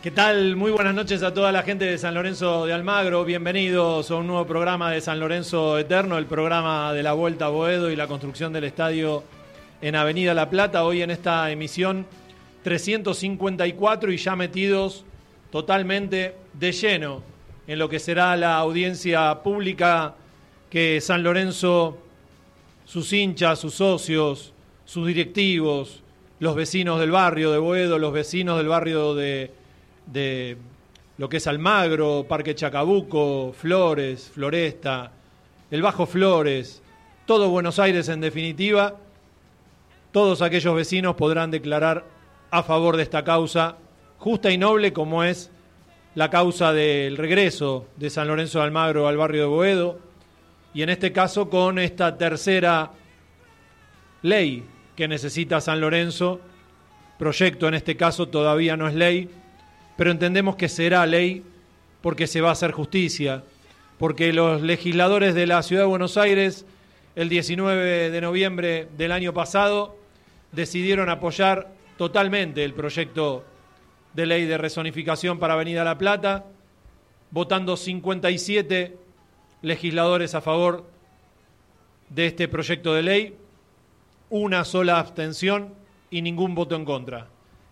¿Qué tal? Muy buenas noches a toda la gente de San Lorenzo de Almagro. Bienvenidos a un nuevo programa de San Lorenzo Eterno, el programa de la Vuelta a Boedo y la construcción del estadio en Avenida La Plata. Hoy en esta emisión 354 y ya metidos totalmente de lleno en lo que será la audiencia pública que San Lorenzo, sus hinchas, sus socios, sus directivos, los vecinos del barrio de Boedo, los vecinos del barrio de, de lo que es Almagro, Parque Chacabuco, Flores, Floresta, el Bajo Flores, todo Buenos Aires en definitiva, todos aquellos vecinos podrán declarar a favor de esta causa justa y noble como es la causa del regreso de San Lorenzo de Almagro al barrio de Boedo y en este caso con esta tercera ley que necesita San Lorenzo, proyecto en este caso todavía no es ley, pero entendemos que será ley porque se va a hacer justicia, porque los legisladores de la Ciudad de Buenos Aires el 19 de noviembre del año pasado decidieron apoyar totalmente el proyecto de ley de resonificación para Avenida La Plata, votando 57 legisladores a favor de este proyecto de ley, una sola abstención y ningún voto en contra.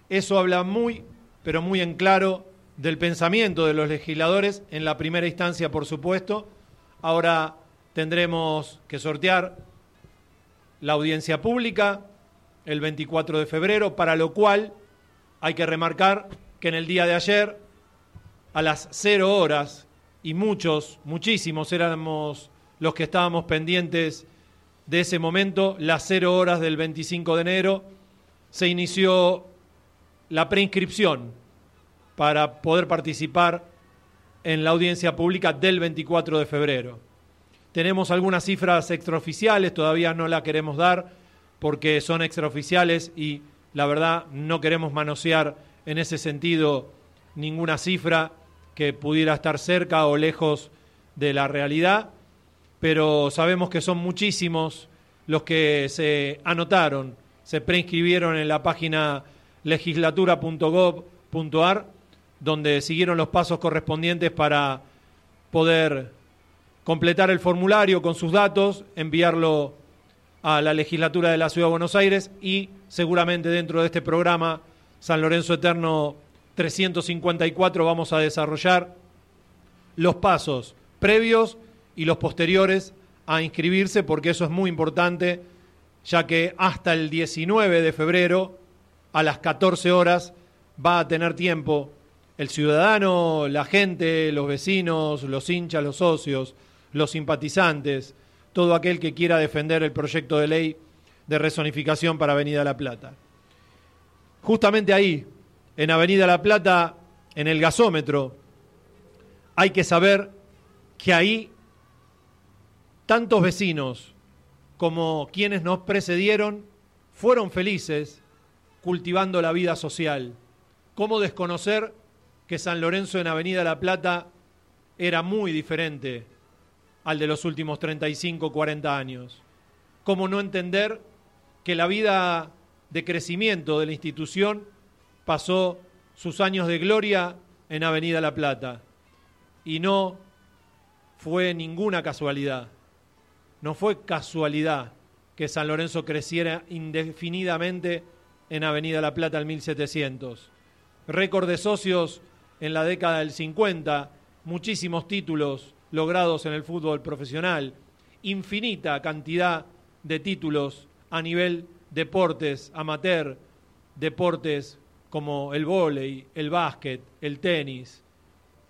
Eso habla muy, pero muy en claro del pensamiento de los legisladores, en la primera instancia, por supuesto. Ahora tendremos que sortear la audiencia pública el 24 de febrero, para lo cual hay que remarcar que en el día de ayer, a las cero horas, y muchos, muchísimos éramos los que estábamos pendientes de ese momento, las cero horas del 25 de enero, se inició la preinscripción para poder participar en la audiencia pública del 24 de febrero. Tenemos algunas cifras extraoficiales, todavía no la queremos dar porque son extraoficiales y la verdad no queremos manosear en ese sentido ninguna cifra que pudiera estar cerca o lejos de la realidad, pero sabemos que son muchísimos los que se anotaron, se preinscribieron en la página legislatura.gov.ar, donde siguieron los pasos correspondientes para poder completar el formulario con sus datos, enviarlo a la legislatura de la Ciudad de Buenos Aires y seguramente dentro de este programa San Lorenzo Eterno 354 vamos a desarrollar los pasos previos y los posteriores a inscribirse porque eso es muy importante ya que hasta el 19 de febrero a las 14 horas va a tener tiempo el ciudadano, la gente, los vecinos, los hinchas, los socios, los simpatizantes, todo aquel que quiera defender el proyecto de ley de resonificación para Avenida La Plata. Justamente ahí, en Avenida La Plata, en el gasómetro, hay que saber que ahí tantos vecinos como quienes nos precedieron fueron felices cultivando la vida social. ¿Cómo desconocer que San Lorenzo en Avenida La Plata era muy diferente al de los últimos 35, 40 años. ¿Cómo no entender que la vida de crecimiento de la institución pasó sus años de gloria en Avenida La Plata? Y no fue ninguna casualidad. No fue casualidad que San Lorenzo creciera indefinidamente en Avenida La Plata al 1700. Récord de socios en la década del 50, muchísimos títulos logrados en el fútbol profesional, infinita cantidad de títulos a nivel deportes amateur, deportes como el vóley, el básquet, el tenis.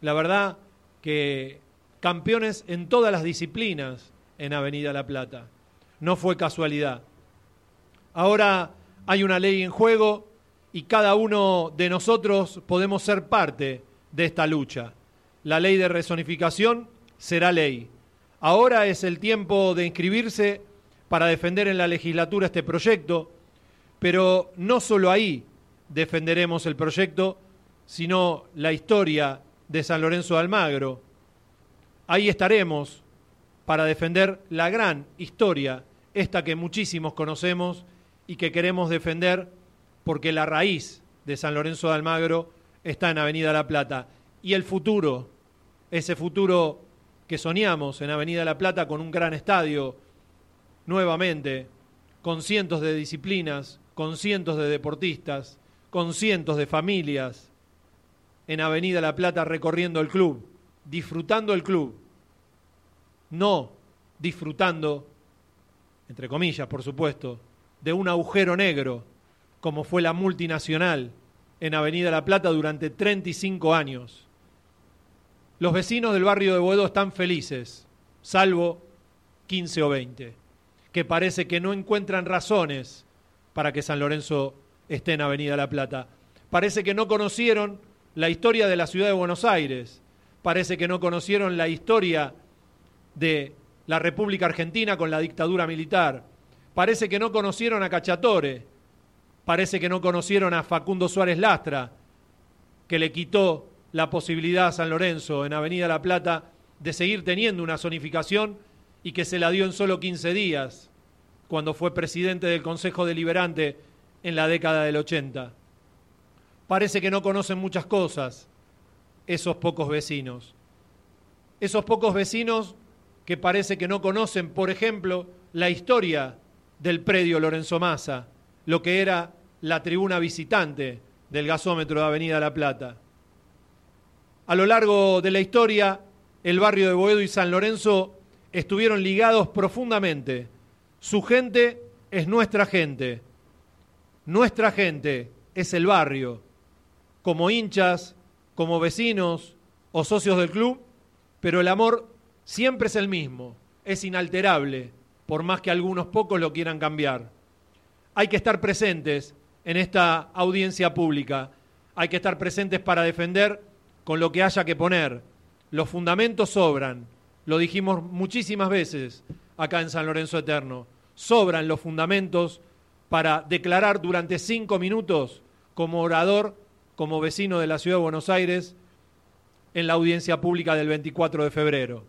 La verdad que campeones en todas las disciplinas en Avenida La Plata. No fue casualidad. Ahora hay una ley en juego y cada uno de nosotros podemos ser parte de esta lucha. La ley de resonificación será ley. Ahora es el tiempo de inscribirse para defender en la legislatura este proyecto, pero no solo ahí defenderemos el proyecto, sino la historia de San Lorenzo de Almagro. Ahí estaremos para defender la gran historia, esta que muchísimos conocemos y que queremos defender porque la raíz de San Lorenzo de Almagro está en Avenida La Plata. Y el futuro, ese futuro que soñamos en Avenida La Plata con un gran estadio, nuevamente, con cientos de disciplinas, con cientos de deportistas, con cientos de familias, en Avenida La Plata recorriendo el club, disfrutando el club, no disfrutando, entre comillas, por supuesto, de un agujero negro, como fue la multinacional en Avenida La Plata durante 35 años. Los vecinos del barrio de Boedo están felices, salvo 15 o 20, que parece que no encuentran razones para que San Lorenzo esté en Avenida La Plata. Parece que no conocieron la historia de la ciudad de Buenos Aires, parece que no conocieron la historia de la República Argentina con la dictadura militar, parece que no conocieron a Cachatore, parece que no conocieron a Facundo Suárez Lastra, que le quitó la posibilidad a San Lorenzo en Avenida La Plata de seguir teniendo una zonificación y que se la dio en solo 15 días, cuando fue presidente del Consejo Deliberante en la década del 80. Parece que no conocen muchas cosas esos pocos vecinos. Esos pocos vecinos que parece que no conocen, por ejemplo, la historia del predio Lorenzo Massa, lo que era la tribuna visitante del gasómetro de Avenida La Plata. A lo largo de la historia, el barrio de Boedo y San Lorenzo estuvieron ligados profundamente. Su gente es nuestra gente. Nuestra gente es el barrio. Como hinchas, como vecinos o socios del club, pero el amor siempre es el mismo, es inalterable, por más que algunos pocos lo quieran cambiar. Hay que estar presentes en esta audiencia pública, hay que estar presentes para defender con lo que haya que poner. Los fundamentos sobran, lo dijimos muchísimas veces acá en San Lorenzo Eterno, sobran los fundamentos para declarar durante cinco minutos como orador, como vecino de la ciudad de Buenos Aires, en la audiencia pública del 24 de febrero.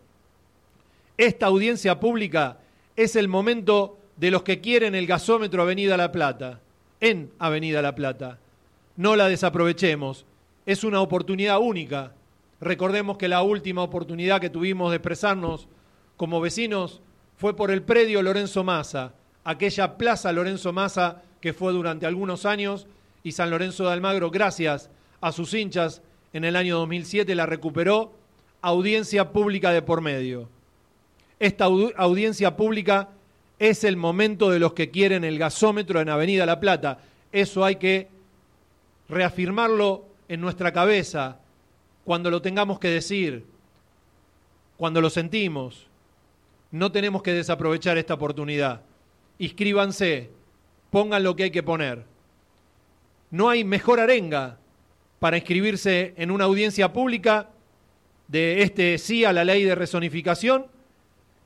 Esta audiencia pública es el momento de los que quieren el gasómetro Avenida La Plata, en Avenida La Plata. No la desaprovechemos, es una oportunidad única. Recordemos que la última oportunidad que tuvimos de expresarnos como vecinos fue por el predio Lorenzo Massa, aquella plaza Lorenzo Massa que fue durante algunos años y San Lorenzo de Almagro, gracias a sus hinchas, en el año 2007 la recuperó, audiencia pública de por medio. Esta audiencia pública es el momento de los que quieren el gasómetro en Avenida La Plata. Eso hay que reafirmarlo en nuestra cabeza cuando lo tengamos que decir, cuando lo sentimos. No tenemos que desaprovechar esta oportunidad. Inscríbanse, pongan lo que hay que poner. No hay mejor arenga para inscribirse en una audiencia pública de este sí a la ley de resonificación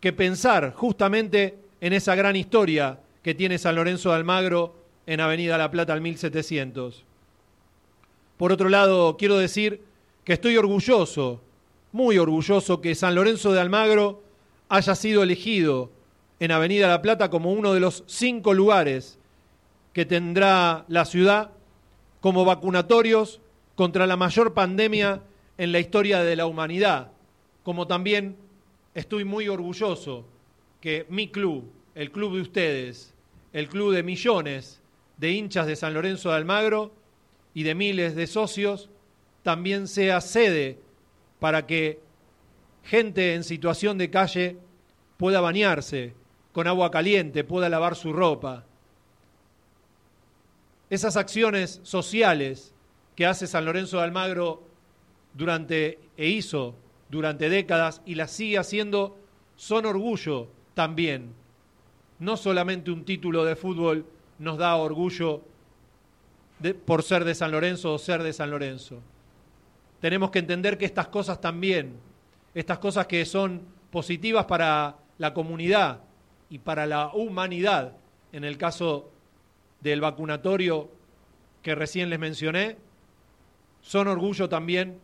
que pensar justamente en esa gran historia que tiene San Lorenzo de Almagro en Avenida La Plata al 1700. Por otro lado, quiero decir que estoy orgulloso, muy orgulloso, que San Lorenzo de Almagro haya sido elegido en Avenida La Plata como uno de los cinco lugares que tendrá la ciudad como vacunatorios contra la mayor pandemia en la historia de la humanidad, como también estoy muy orgulloso que mi club, el club de ustedes, el club de millones de hinchas de San Lorenzo de Almagro, y de miles de socios, también sea sede para que gente en situación de calle pueda bañarse con agua caliente, pueda lavar su ropa. Esas acciones sociales que hace San Lorenzo de Almagro durante e hizo durante décadas y las sigue haciendo son orgullo también. No solamente un título de fútbol nos da orgullo por ser de San Lorenzo o ser de San Lorenzo. Tenemos que entender que estas cosas también, estas cosas que son positivas para la comunidad y para la humanidad, en el caso del vacunatorio que recién les mencioné, son orgullo también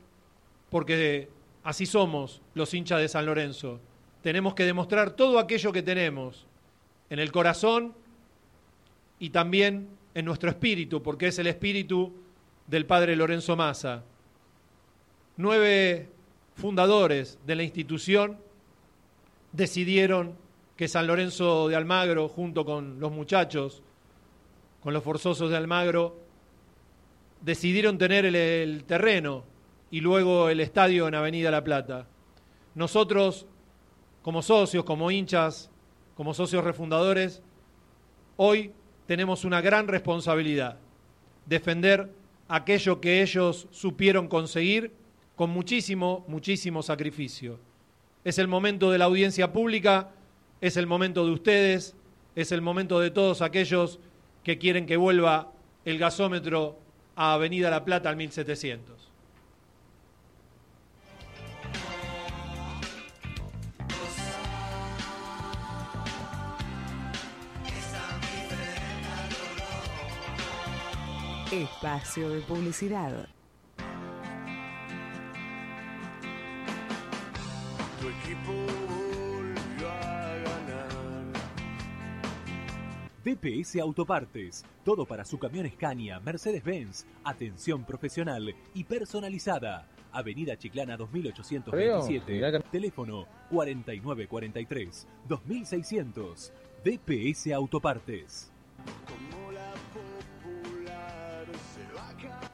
porque así somos los hinchas de San Lorenzo. Tenemos que demostrar todo aquello que tenemos en el corazón y también en nuestro espíritu, porque es el espíritu del padre Lorenzo Massa, nueve fundadores de la institución decidieron que San Lorenzo de Almagro, junto con los muchachos, con los forzosos de Almagro, decidieron tener el, terreno y luego el estadio en Avenida La Plata. Nosotros, como socios, como hinchas, como socios refundadores, hoy tenemos una gran responsabilidad, defender aquello que ellos supieron conseguir con muchísimo, muchísimo sacrificio. Es el momento de la audiencia pública, es el momento de ustedes, es el momento de todos aquellos que quieren que vuelva el gasómetro a Avenida La Plata al 1700. Espacio de publicidad. Tu equipo volvió a ganar. DPS Autopartes. Todo para su camión Scania, Mercedes-Benz. Atención profesional y personalizada. Avenida Chiclana 2827. Teléfono 4943-2600. DPS Autopartes.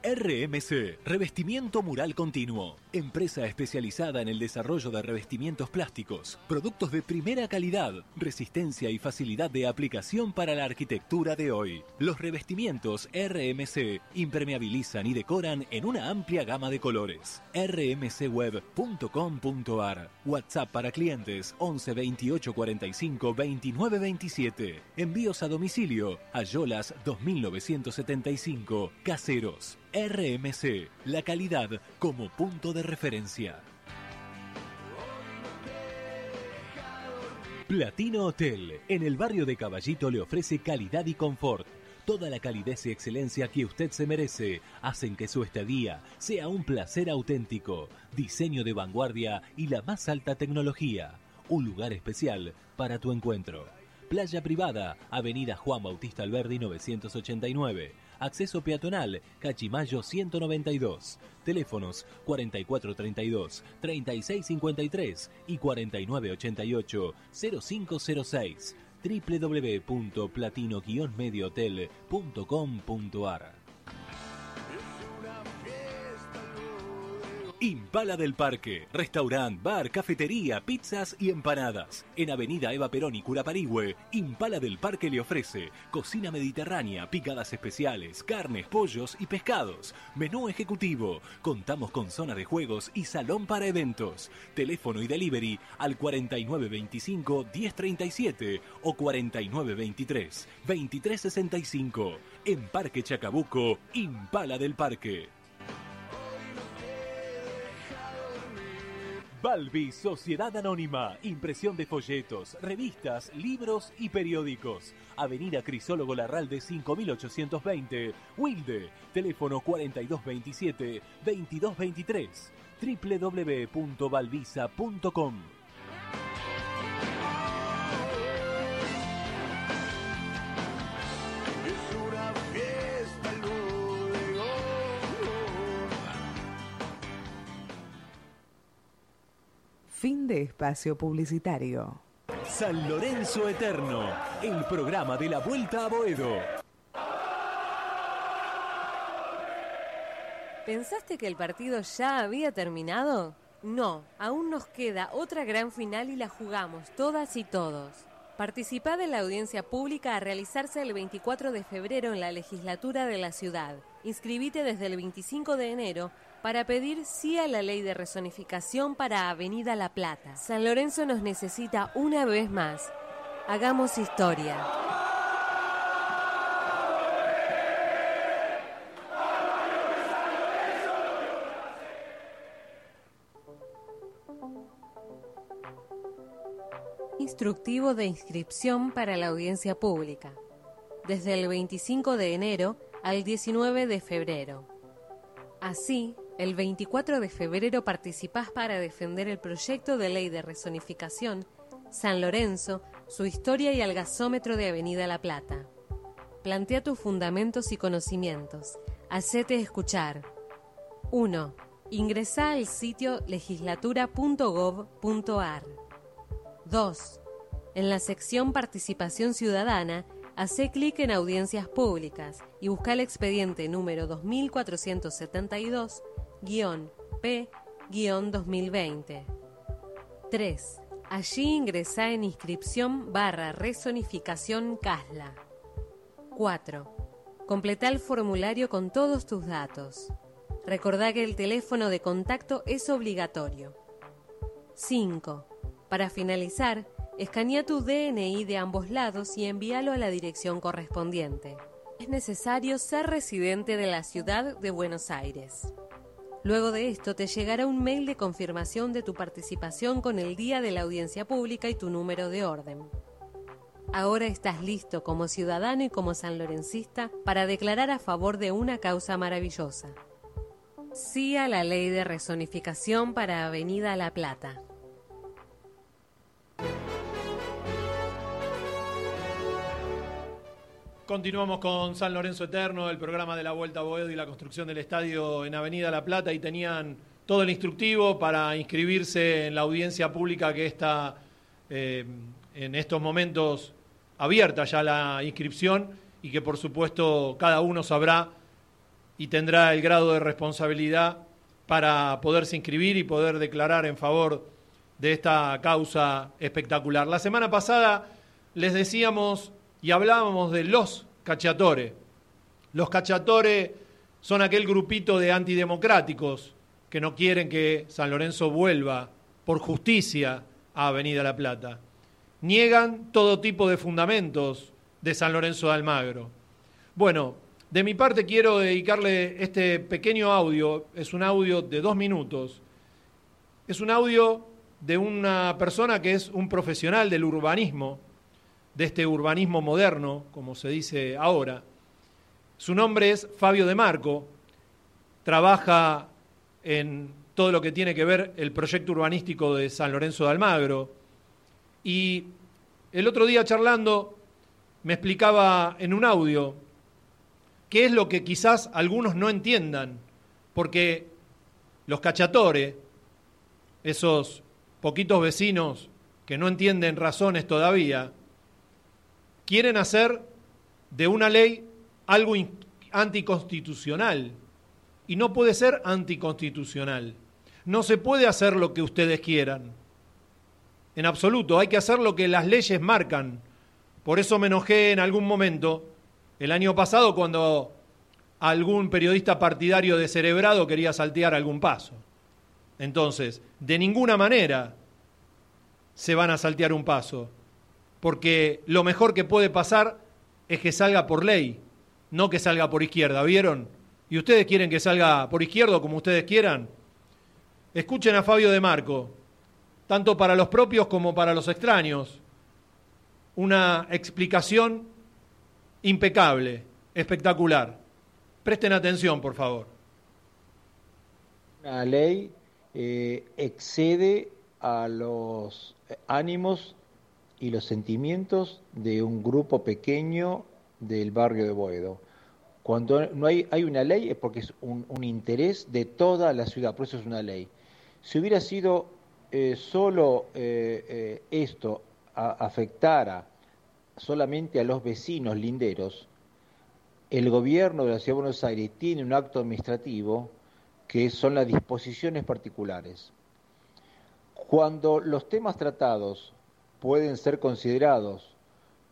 RMC, Revestimiento Mural Continuo. Empresa especializada en el desarrollo de revestimientos plásticos. Productos de primera calidad, resistencia y facilidad de aplicación para la arquitectura de hoy. Los revestimientos RMC impermeabilizan y decoran en una amplia gama de colores. rmcweb.com.ar WhatsApp para clientes 11 28 45 29 27. Envíos a domicilio. Ayolas 2975. Caseros. RMC. La calidad como punto de referencia. Platino Hotel. En el barrio de Caballito le ofrece calidad y confort. Toda la calidez y excelencia que usted se merece hacen que su estadía sea un placer auténtico. Diseño de vanguardia y la más alta tecnología. Un lugar especial para tu encuentro. Playa privada, Avenida Juan Bautista Alberdi 989. Acceso peatonal, Cachimayo 192. Teléfonos 4432-3653 y 4988-0506 www.platino-mediohotel.com.ar Impala del Parque, restaurant, bar, cafetería, pizzas y empanadas. En Avenida Eva Perón y Curaparigüe, Impala del Parque le ofrece cocina mediterránea, picadas especiales, carnes, pollos y pescados. Menú ejecutivo. Contamos con zona de juegos y salón para eventos. Teléfono y delivery al 4925 1037 o 4923 2365. En Parque Chacabuco, Impala del Parque. Balbi Sociedad Anónima, impresión de folletos, revistas, libros y periódicos. Avenida Crisólogo Larralde 5820, Wilde, teléfono 4227-2223, www.balvisa.com. de espacio publicitario. San Lorenzo Eterno, el programa de la Vuelta a Boedo. ¿Pensaste que el partido ya había terminado? No, aún nos queda otra gran final y la jugamos todas y todos. Participá de la audiencia pública a realizarse el 24 de febrero en la legislatura de la ciudad. Inscribite desde el 25 de enero para pedir sí a la ley de rezonificación para Avenida La Plata. San Lorenzo nos necesita una vez más. Hagamos historia. Instructivo de inscripción para la audiencia pública. Desde el 25 de enero al 19 de febrero. Así, el 24 de febrero participás para defender el proyecto de ley de rezonificación San Lorenzo, su historia y el gasómetro de Avenida La Plata. Plantea tus fundamentos y conocimientos. Hacete escuchar. 1. Ingresá al sitio legislatura.gov.ar. 2. En la sección Participación Ciudadana, hace clic en Audiencias Públicas y busca el expediente número 2472-P-2020. 3. Allí ingresá en inscripción barra resonificación CASLA. 4. Completá el formulario con todos tus datos. Recordá que el teléfono de contacto es obligatorio. 5. Para finalizar, escanea tu DNI de ambos lados y envíalo a la dirección correspondiente. Es necesario ser residente de la ciudad de Buenos Aires. Luego de esto te llegará un mail de confirmación de tu participación con el día de la audiencia pública y tu número de orden. Ahora estás listo como ciudadano y como sanlorencista para declarar a favor de una causa maravillosa. Sí a la ley de resonificación para Avenida La Plata. Continuamos con San Lorenzo Eterno, el programa de la Vuelta a Boedo y la construcción del estadio en Avenida La Plata y tenían todo el instructivo para inscribirse en la audiencia pública que está eh, en estos momentos abierta ya la inscripción y que por supuesto cada uno sabrá y tendrá el grado de responsabilidad para poderse inscribir y poder declarar en favor de esta causa espectacular. La semana pasada les decíamos y hablábamos de los cachatores. Los cachatores son aquel grupito de antidemocráticos que no quieren que San Lorenzo vuelva por justicia a Avenida La Plata. Niegan todo tipo de fundamentos de San Lorenzo de Almagro. Bueno, de mi parte quiero dedicarle este pequeño audio, es un audio de dos minutos, es un audio de una persona que es un profesional del urbanismo, de este urbanismo moderno, como se dice ahora. Su nombre es Fabio De Marco, trabaja en todo lo que tiene que ver el proyecto urbanístico de San Lorenzo de Almagro. Y el otro día charlando me explicaba en un audio qué es lo que quizás algunos no entiendan, porque los cachatores, esos poquitos vecinos que no entienden razones todavía, quieren hacer de una ley algo anticonstitucional. Y no puede ser anticonstitucional. No se puede hacer lo que ustedes quieran. En absoluto, hay que hacer lo que las leyes marcan. Por eso me enojé en algún momento, el año pasado, cuando algún periodista partidario descerebrado quería saltear algún paso. Entonces, de ninguna manera se van a saltear un paso porque lo mejor que puede pasar es que salga por ley, no que salga por izquierda, ¿vieron? ¿Y ustedes quieren que salga por izquierda como ustedes quieran? Escuchen a Fabio de Marco, tanto para los propios como para los extraños, una explicación impecable, espectacular. Presten atención, por favor. La ley eh, excede a los ánimos y los sentimientos de un grupo pequeño del barrio de Boedo. Cuando no hay, hay una ley es porque es un, interés de toda la ciudad, por eso es una ley. Si hubiera sido eh, solo eh, eh, esto afectara solamente a los vecinos linderos, el gobierno de la Ciudad de Buenos Aires tiene un acto administrativo que son las disposiciones particulares. Cuando los temas tratados pueden ser considerados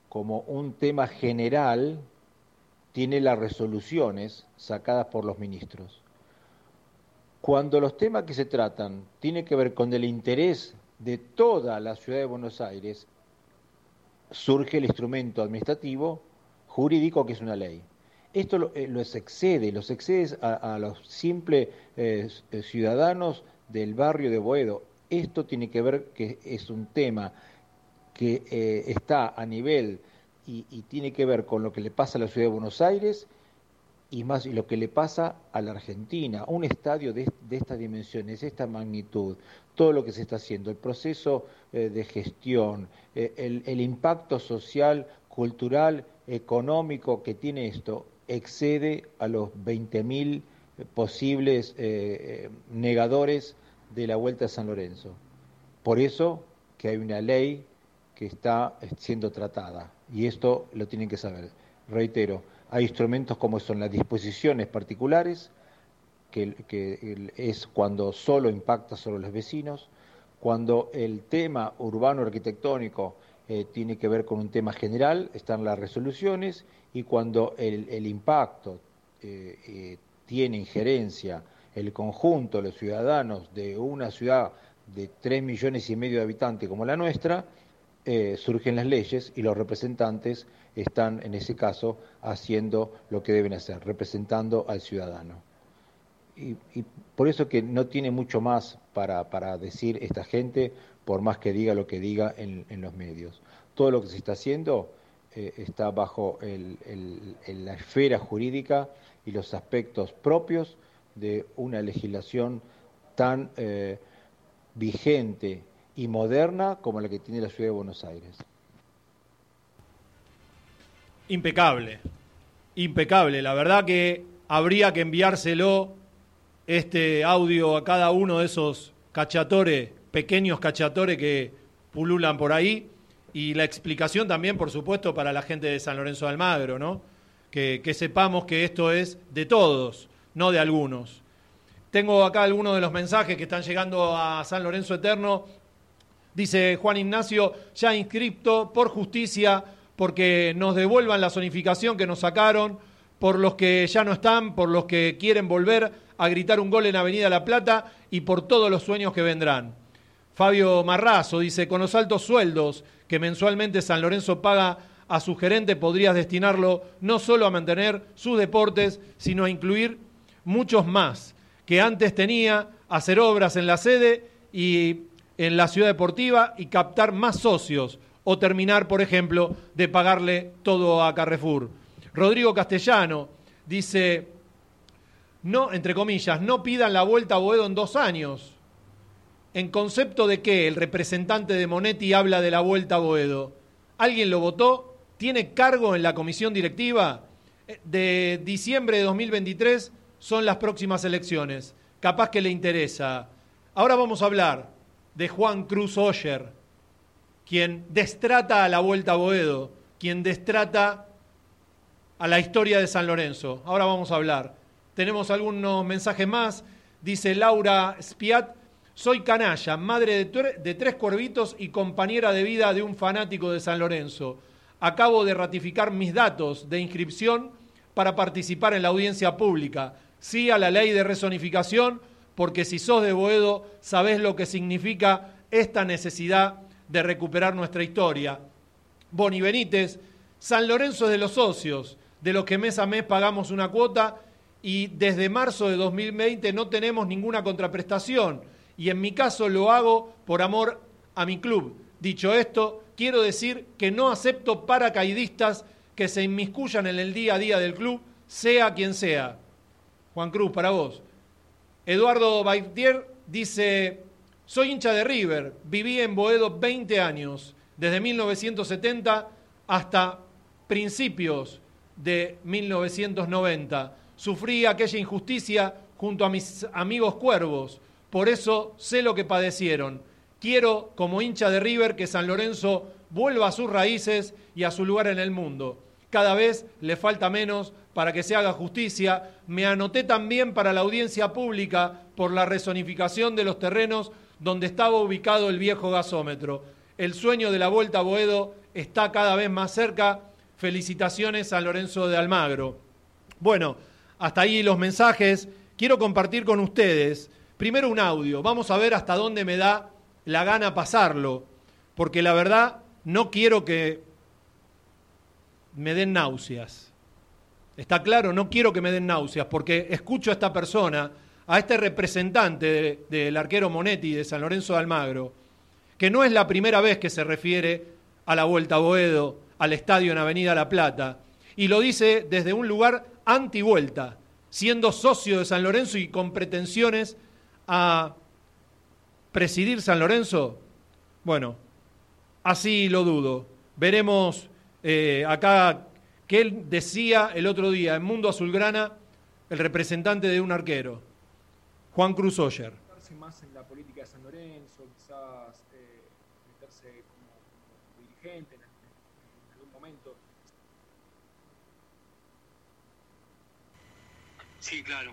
como un tema general, tiene las resoluciones sacadas por los ministros. Cuando los temas que se tratan tienen que ver con el interés de toda la ciudad de Buenos Aires, surge el instrumento administrativo jurídico que es una ley. Esto lo, eh, los excede, los excede a, los simples eh, ciudadanos del barrio de Boedo. Esto tiene que ver que es un tema que eh, está a nivel y, tiene que ver con lo que le pasa a la ciudad de Buenos Aires y más y lo que le pasa a la Argentina, un estadio de, estas dimensiones, esta magnitud, todo lo que se está haciendo, el proceso eh, de gestión, eh, el, impacto social, cultural, económico que tiene esto, excede a los 20.000 posibles negadores de la Vuelta a San Lorenzo. Por eso que hay una ley que está siendo tratada y esto lo tienen que saber. Reitero, hay instrumentos como son las disposiciones particulares, que, es cuando solo impacta sobre los vecinos, cuando el tema urbano arquitectónico eh, tiene que ver con un tema general, están las resoluciones, y cuando el, impacto eh, eh, tiene injerencia el conjunto los ciudadanos de una ciudad de tres millones y medio de habitantes como la nuestra, surgen las leyes y los representantes están, en ese caso, haciendo lo que deben hacer, representando al ciudadano. Y, por eso que no tiene mucho más para, para decir esta gente, por más que diga lo que diga en, en los medios. Todo lo que se está haciendo eh, está bajo la esfera jurídica y los aspectos propios de una legislación tan eh, vigente y moderna como la que tiene la ciudad de Buenos Aires. Impecable, impecable. La verdad que habría que enviárselo este audio a cada uno de esos cachatores, pequeños cachatores que pululan por ahí, y la explicación también, por supuesto, para la gente de San Lorenzo de Almagro, ¿no? Que, que sepamos que esto es de todos, no de algunos. Tengo acá algunos de los mensajes que están llegando a San Lorenzo Eterno. Dice Juan Ignacio, ya inscripto por justicia, porque nos devuelvan la zonificación que nos sacaron, por los que ya no están, por los que quieren volver a gritar un gol en Avenida La Plata y por todos los sueños que vendrán. Fabio Marrazo dice, con los altos sueldos que mensualmente San Lorenzo paga a su gerente, podrías destinarlo no solo a mantener sus deportes, sino a incluir muchos más que antes tenía, hacer obras en la sede y en la ciudad deportiva y captar más socios o terminar, por ejemplo, de pagarle todo a Carrefour. Rodrigo Castellano dice, no, entre comillas, no pidan la vuelta a Boedo en dos años. ¿En concepto de qué el representante de Monetti habla de la vuelta a Boedo? ¿Alguien lo votó? ¿Tiene cargo en la comisión directiva? Eh, de diciembre de 2023 son las próximas elecciones. Capaz que le interesa. Ahora vamos a hablar de Juan Cruz Oyer, quien destrata a la vuelta a Boedo, quien destrata a la historia de San Lorenzo. Ahora vamos a hablar. Tenemos algunos mensajes más. Dice Laura Spiat, soy canalla, madre de, de, tres cuervitos y compañera de vida de un fanático de San Lorenzo. Acabo de ratificar mis datos de inscripción para participar en la audiencia pública. Sí a la ley de resonificación, porque si sos de Boedo, sabés lo que significa esta necesidad de recuperar nuestra historia. Boni Benítez, San Lorenzo es de los socios, de los que mes a mes pagamos una cuota y desde marzo de 2020 no tenemos ninguna contraprestación y en mi caso lo hago por amor a mi club. Dicho esto, quiero decir que no acepto paracaidistas que se inmiscuyan en el día a día del club, sea quien sea. Juan Cruz, para vos. Eduardo Baitier dice, soy hincha de River, viví en Boedo 20 años, desde 1970 hasta principios de 1990 Sufrí aquella injusticia junto a mis amigos cuervos, por eso sé lo que padecieron. Quiero, como hincha de River, que San Lorenzo vuelva a sus raíces y a su lugar en el mundo. Cada vez le falta menos para que se haga justicia. Me anoté también para la audiencia pública por la resonificación de los terrenos donde estaba ubicado el viejo gasómetro. El sueño de la vuelta a Boedo está cada vez más cerca. Felicitaciones San Lorenzo de Almagro. Bueno, hasta ahí los mensajes. Quiero compartir con ustedes primero un audio. Vamos a ver hasta dónde me da la gana pasarlo, porque la verdad no quiero que me den náuseas. ¿Está claro? No quiero que me den náuseas, porque escucho a esta persona, a este representante de, del arquero Monetti de San Lorenzo de Almagro, que no es la primera vez que se refiere a la Vuelta a Boedo, al estadio en Avenida La Plata, y lo dice desde un lugar antivuelta, siendo socio de San Lorenzo y con pretensiones a presidir San Lorenzo? Bueno, así lo dudo. Veremos eh, acá que él decía el otro día en Mundo Azulgrana, el representante de un arquero, Juan Cruz Oyer. meterse más en la política de San Lorenzo, quizás eh, meterse como, como dirigente en, en algún momento. Sí, claro.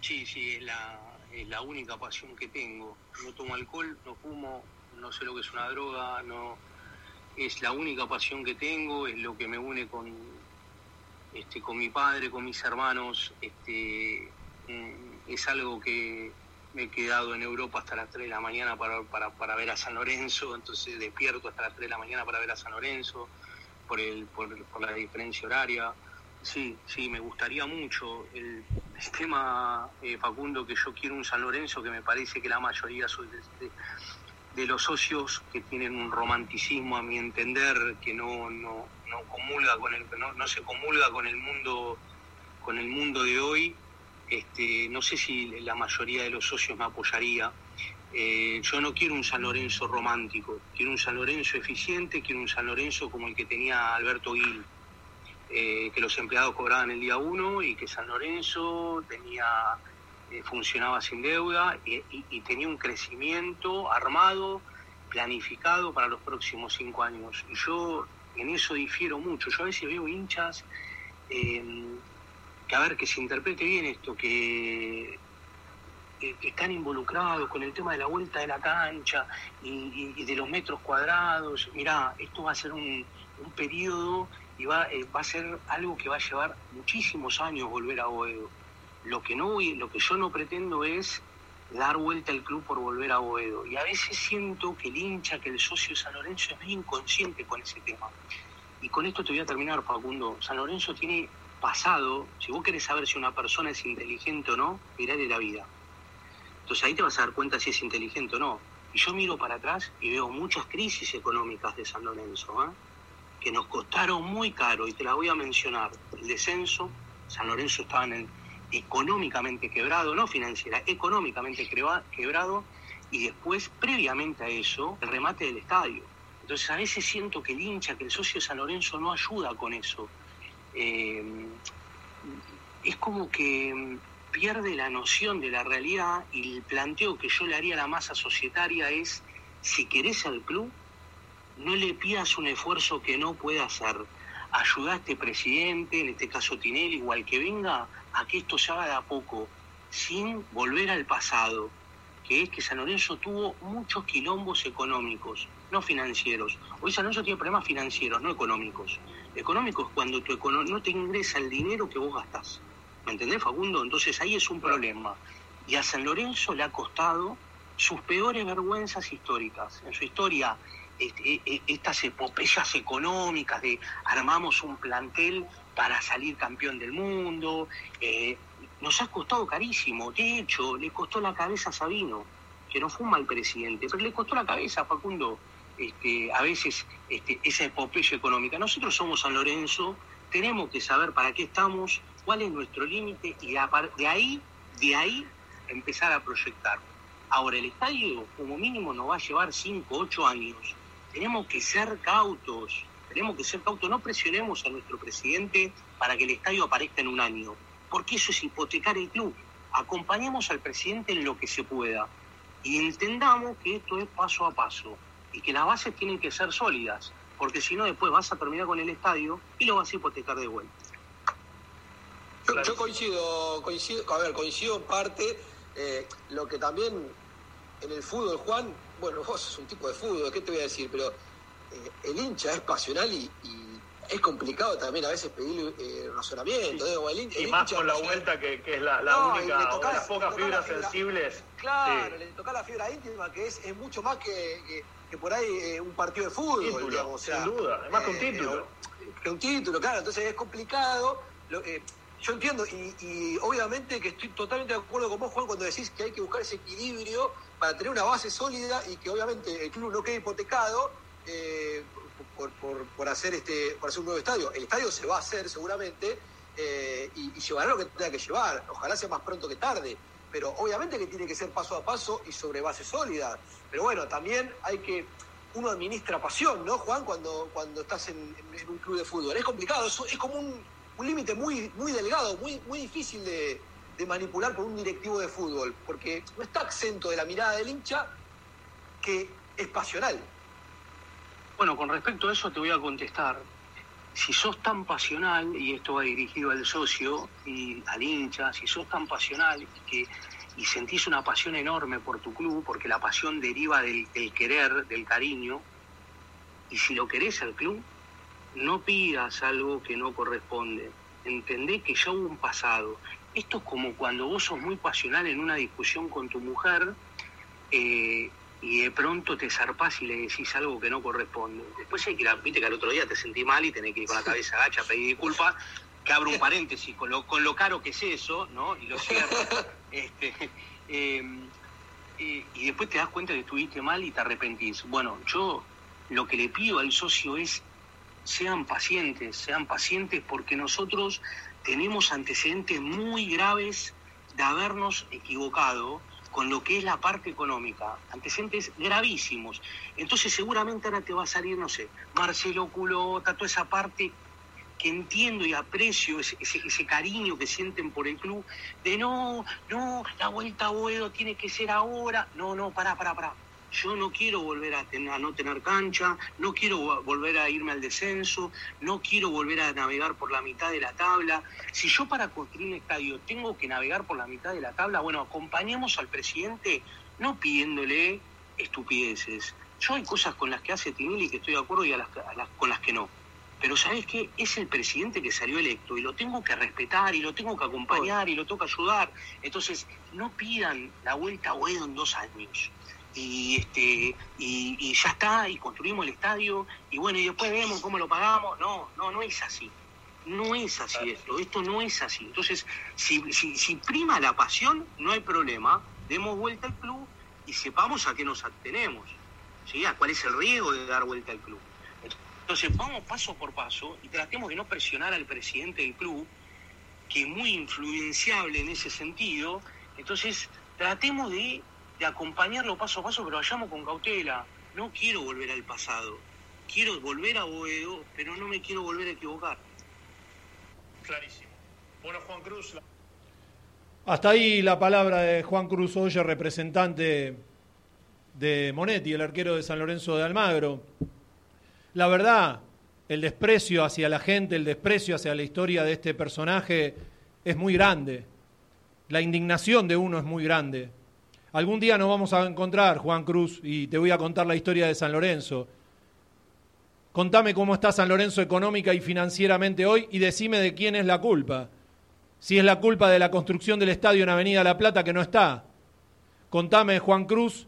Sí, sí, es la, es la única pasión que tengo. No tomo alcohol, no fumo, no sé lo que es una droga, no es la única pasión que tengo, es lo que me une con este con mi padre, con mis hermanos, este mm, es algo que me he quedado en Europa hasta las 3 de la mañana para, para, para ver a San Lorenzo, entonces despierto hasta las 3 de la mañana para ver a San Lorenzo por el por, la diferencia horaria. Sí, sí, me gustaría mucho. El, tema, eh, Facundo, que yo quiero un San Lorenzo, que me parece que la mayoría de, de- de los socios que tienen un romanticismo, a mi entender, que no, no, no comulga con el, no, se comulga con el mundo, con el mundo de hoy. Este, no sé si la mayoría de los socios me apoyaría. Eh, yo no quiero un San Lorenzo romántico, quiero un San Lorenzo eficiente, quiero un San Lorenzo como el que tenía Alberto Gil eh, que los empleados cobraban el día uno y que San Lorenzo tenía eh, funcionaba sin deuda y, y- tenía un crecimiento armado, planificado para los próximos cinco años. Y yo en eso difiero mucho. Yo a veces veo hinchas eh, que, a ver, que se interprete bien esto, que están involucrados con el tema de la vuelta de la cancha y de los metros cuadrados. Mirá, esto va a ser un, un periodo y va, eh, va a ser algo que va a llevar muchísimos años volver a Boedo. Lo que, no, lo que yo no pretendo es dar vuelta al club por volver a Boedo. Y a veces siento que el hincha, que el socio de San Lorenzo es muy inconsciente con ese tema. Y con esto te voy a terminar, Facundo. San Lorenzo tiene pasado, si vos querés saber si una persona es inteligente o no, mirale la vida. Entonces ahí te vas a dar cuenta si es inteligente o no. Y yo miro para atrás y veo muchas crisis económicas de San Lorenzo, ¿eh? que nos costaron muy caro, y te la voy a mencionar. El descenso, San Lorenzo estaba en el- económicamente quebrado, no financiera, económicamente quebrado, y después, previamente a eso, el remate del estadio. Entonces a veces siento que el hincha, que el socio de San Lorenzo no ayuda con eso. Eh, es como que mm, pierde la noción de la realidad y el planteo que yo le haría a la masa societaria es, si querés al club, no le pidas un esfuerzo que no pueda hacer. Ayuda a este presidente, en este caso Tinelli, o al que venga, a que esto se haga de a poco, sin volver al pasado, que es que San Lorenzo tuvo muchos quilombos económicos, no financieros. Hoy San Lorenzo tiene problemas financieros, no económicos. Económicos es cuando tu econo- no te ingresa el dinero que vos gastás. ¿Me entendés, Facundo? Entonces ahí es un problema. Y a San Lorenzo le ha costado sus peores vergüenzas históricas. En su historia, este, e- estas epopeyas económicas de armamos un plantel para salir campeón del mundo, eh, nos ha costado carísimo. De hecho, le costó la cabeza a Sabino, que no fue un mal presidente, pero le costó la cabeza a Facundo este, a veces este, esa epopeya económica. Nosotros somos San Lorenzo, tenemos que saber para qué estamos, cuál es nuestro límite y de ahí, de ahí empezar a proyectar. Ahora, el estadio como mínimo nos va a llevar 5, 8 años. Tenemos que ser cautos, tenemos que ser cautos, no presionemos a nuestro presidente para que el estadio aparezca en un año, porque eso es hipotecar el club. Acompañemos al presidente en lo que se pueda y entendamos que esto es paso a paso y que las bases tienen que ser sólidas, porque si no después vas a terminar con el estadio y lo vas a hipotecar de vuelta. Yo, coincido, coincido, a ver, coincido parte. eh, lo que también en el fútbol, Juan, bueno, vos sos un tipo de fútbol, ¿qué te voy a decir? Pero el hincha es pasional y, y es complicado también a veces pedirle eh, razonamiento. ¿eh? O el hin- Y más con la vuelta que, que es la, la No, y única, le o tocás- de las pocas la fibras fibra- sensibles. Claro, Sí. le toca la fibra íntima, que es, es mucho más que, que, que por ahí eh, un partido de fútbol, Título, digamos. o sea, sin duda, además que un eh, título. que un título, claro, entonces es complicado. Lo- eh, yo entiendo, y, y obviamente que estoy totalmente de acuerdo con vos, Juan, cuando decís que hay que buscar ese equilibrio para tener una base sólida y que obviamente el club no quede hipotecado eh, por, por- por hacer este por hacer un nuevo estadio. El estadio se va a hacer seguramente eh, y, llevará lo que tenga que llevar. Ojalá sea más pronto que tarde. Pero obviamente que tiene que ser paso a paso y sobre base sólida. Pero bueno, también hay que uno administra pasión, ¿no, Juan? Cuando, cuando estás en un club de fútbol. Es complicado, es, es como un, un límite muy, muy delgado, muy, muy difícil de, de manipular por un directivo de fútbol, porque no está exento de la mirada del hincha que es pasional. Bueno, con respecto a eso te voy a contestar. Si sos tan pasional, y esto va dirigido al socio y al hincha, si sos tan pasional y, que, y sentís una pasión enorme por tu club, porque la pasión deriva del, querer, del cariño, y si lo querés al club, no pidas algo que no corresponde. Entendé que ya hubo un pasado. Esto es como cuando vos sos muy pasional en una discusión con tu mujer eh, y de pronto te zarpás y le decís algo que no corresponde. Después hay que ir a- viste que al otro día te sentí mal y tenés que ir con la cabeza agacha a pedir disculpas, que abro un paréntesis con lo, con lo caro que es eso, ¿no? Y lo cierro. Este, eh, eh, y después te das cuenta que estuviste mal y te arrepentís. Bueno, yo lo que le pido al socio es sean pacientes, sean pacientes porque nosotros tenemos antecedentes muy graves de habernos equivocado con lo que es la parte económica, antecedentes gravísimos. Entonces seguramente ahora te va a salir, no sé, Marcelo Culota, toda esa parte que entiendo y aprecio ese, cariño que sienten por el club, de no, no, la vuelta a Boedo tiene que ser ahora, no, no, pará, pará, pará. Yo no quiero volver a, a no tener cancha, no quiero vo- volver a irme al descenso, no quiero volver a navegar por la mitad de la tabla. Si yo para construir un estadio tengo que navegar por la mitad de la tabla, bueno, acompañemos al presidente no pidiéndole estupideces. Yo hay cosas con las que hace Tinelli que estoy de acuerdo y a las, con las que no. Pero ¿sabes qué? Es el presidente que salió electo y lo tengo que respetar y lo tengo que acompañar y lo tengo que ayudar. Entonces, no pidan la vuelta a Boedo en dos años. Y, este, y, y ya está, y construimos el estadio, y bueno, y después vemos cómo lo pagamos. No, no, no es así. No es así esto, esto no es así. Entonces, si, si, si prima la pasión, no hay problema. Demos vuelta al club y sepamos a qué nos atenemos. ¿sí? A cuál es el riesgo de dar vuelta al club. Entonces, vamos paso por paso y tratemos de no presionar al presidente del club, que es muy influenciable en ese sentido. Entonces, tratemos de, de acompañarlo paso a paso, pero vayamos con cautela. No quiero volver al pasado. Quiero volver a Boedo, pero no me quiero volver a equivocar. Clarísimo. Bueno, Juan Cruz, la- Hasta ahí la palabra de Juan Cruz Oye, representante de Monetti, el arquero de San Lorenzo de Almagro. La verdad, el desprecio hacia la gente, el desprecio hacia la historia de este personaje es muy grande. La indignación de uno es muy grande. Algún día nos vamos a encontrar, Juan Cruz, y te voy a contar la historia de San Lorenzo. Contame cómo está San Lorenzo económica y financieramente hoy y decime de quién es la culpa. Si es la culpa de la construcción del estadio en Avenida La Plata que no está. Contame, Juan Cruz,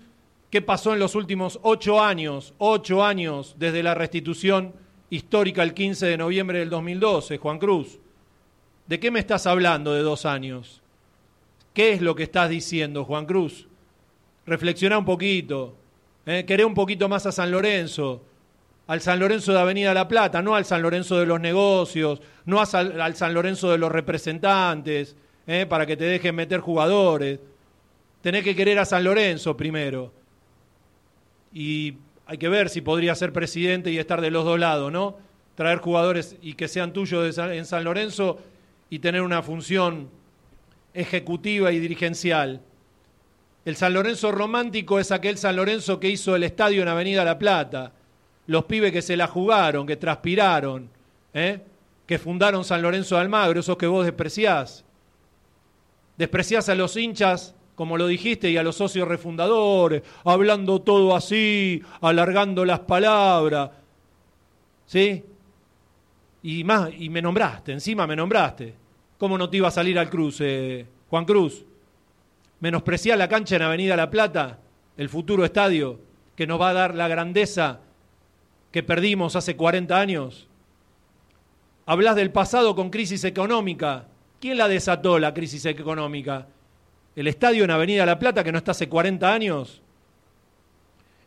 qué pasó en los últimos ocho años, ocho años desde la restitución histórica el 15 de noviembre del 2012, Juan Cruz. ¿De qué me estás hablando de dos años? ¿Qué es lo que estás diciendo, Juan Cruz? Reflexiona un poquito. ¿eh? Queré un poquito más a San Lorenzo al San Lorenzo de Avenida La Plata, no al San Lorenzo de los negocios, no a al San Lorenzo de los representantes, ¿eh? para que te dejen meter jugadores. Tenés que querer a San Lorenzo primero. Y hay que ver si podría ser presidente y estar de los dos lados, ¿no? Traer jugadores y que sean tuyos en San Lorenzo y tener una función ejecutiva y dirigencial. El San Lorenzo romántico es aquel San Lorenzo que hizo el estadio en Avenida La Plata. Los pibes que se la jugaron, que transpiraron, ¿eh? que fundaron San Lorenzo de Almagro, esos que vos despreciás. Despreciás a los hinchas, como lo dijiste, y a los socios refundadores, hablando todo así, alargando las palabras. ¿Sí? Y más, y me nombraste, encima me nombraste. ¿Cómo no te iba a salir al cruce, Juan Cruz? Menospreciar la cancha en Avenida La Plata, el futuro estadio que nos va a dar la grandeza que perdimos hace 40 años. Hablas del pasado con crisis económica. ¿Quién la desató la crisis económica? ¿El estadio en Avenida La Plata que no está hace 40 años?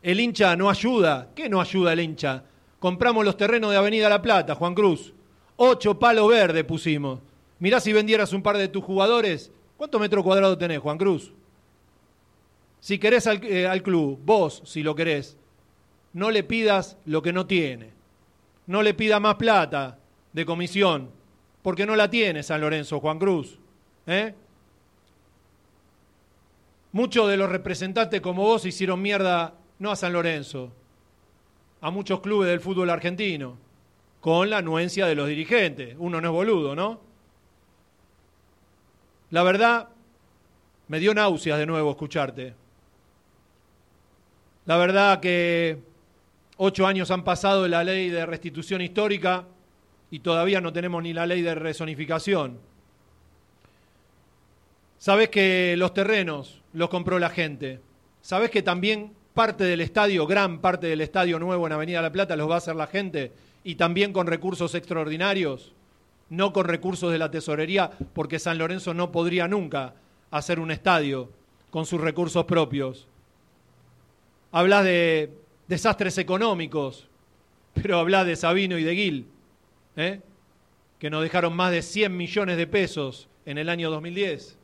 El hincha no ayuda. ¿Qué no ayuda el hincha? Compramos los terrenos de Avenida La Plata, Juan Cruz. Ocho palos verdes pusimos. Mirá si vendieras un par de tus jugadores. ¿Cuántos metros cuadrados tenés, Juan Cruz? Si querés al, eh, al club, vos, si lo querés, no le pidas lo que no tiene. No le pida más plata de comisión. porque no la tiene San Lorenzo, Juan Cruz. ¿eh? Muchos de los representantes como vos hicieron mierda no a San Lorenzo, a muchos clubes del fútbol argentino, con la anuencia de los dirigentes. Uno no es boludo, ¿no? La verdad, me dio náuseas de nuevo escucharte. La verdad que ocho años han pasado de la ley de restitución histórica y todavía no tenemos ni la ley de rezonificación. Sabes que los terrenos los compró la gente. Sabes que también parte del estadio, gran parte del estadio nuevo en Avenida La Plata los va a hacer la gente y también con recursos extraordinarios, no con recursos de la tesorería, porque San Lorenzo no podría nunca hacer un estadio con sus recursos propios. Hablas de desastres económicos, pero hablas de Sabino y de Gil, ¿eh? que nos dejaron más de 100 millones de pesos en el año 2010.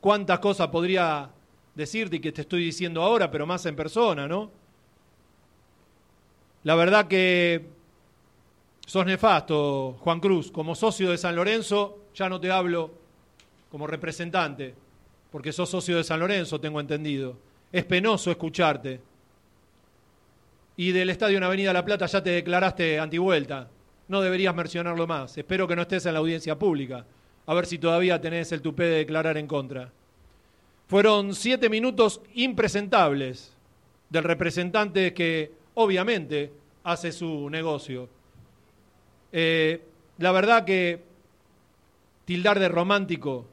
¿Cuántas cosas podría decirte y que te estoy diciendo ahora, pero más en persona, ¿no? La verdad que sos nefasto, Juan Cruz. Como socio de San Lorenzo, ya no te hablo como representante, porque sos socio de San Lorenzo, tengo entendido. Es penoso escucharte. Y del estadio en Avenida La Plata ya te declaraste antivuelta. No deberías mencionarlo más. Espero que no estés en la audiencia pública. A ver si todavía tenés el tupé de declarar en contra. Fueron siete minutos impresentables del representante que obviamente hace su negocio. Eh, la verdad que tildar de romántico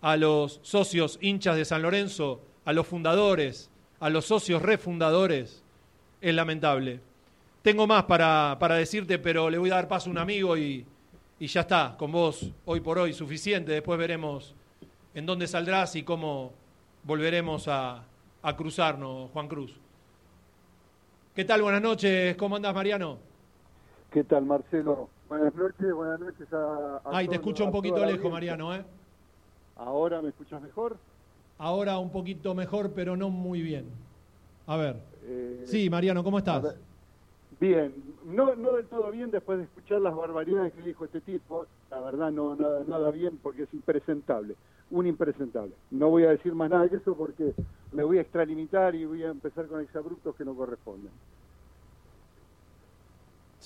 a los socios hinchas de San Lorenzo, a los fundadores, a los socios refundadores, es lamentable. Tengo más para, para decirte, pero le voy a dar paso a un amigo y, y ya está, con vos hoy por hoy suficiente. Después veremos en dónde saldrás y cómo volveremos a, a cruzarnos, Juan Cruz. ¿Qué tal? Buenas noches. ¿Cómo andás, Mariano? ¿Qué tal, Marcelo? Buenas noches, buenas noches a... a Ay, te escucho un poquito lejos. Mariano, ¿eh? ¿Ahora me escuchas mejor? Ahora un poquito mejor, pero no muy bien. A ver. Eh, Sí, Mariano, ¿cómo estás? Bien, no, no del todo bien después de escuchar las barbaridades que dijo este tipo. La verdad, no nada, nada bien porque es impresentable, un impresentable. No voy a decir más nada que eso porque me voy a extralimitar y voy a empezar con exabruptos que no corresponden.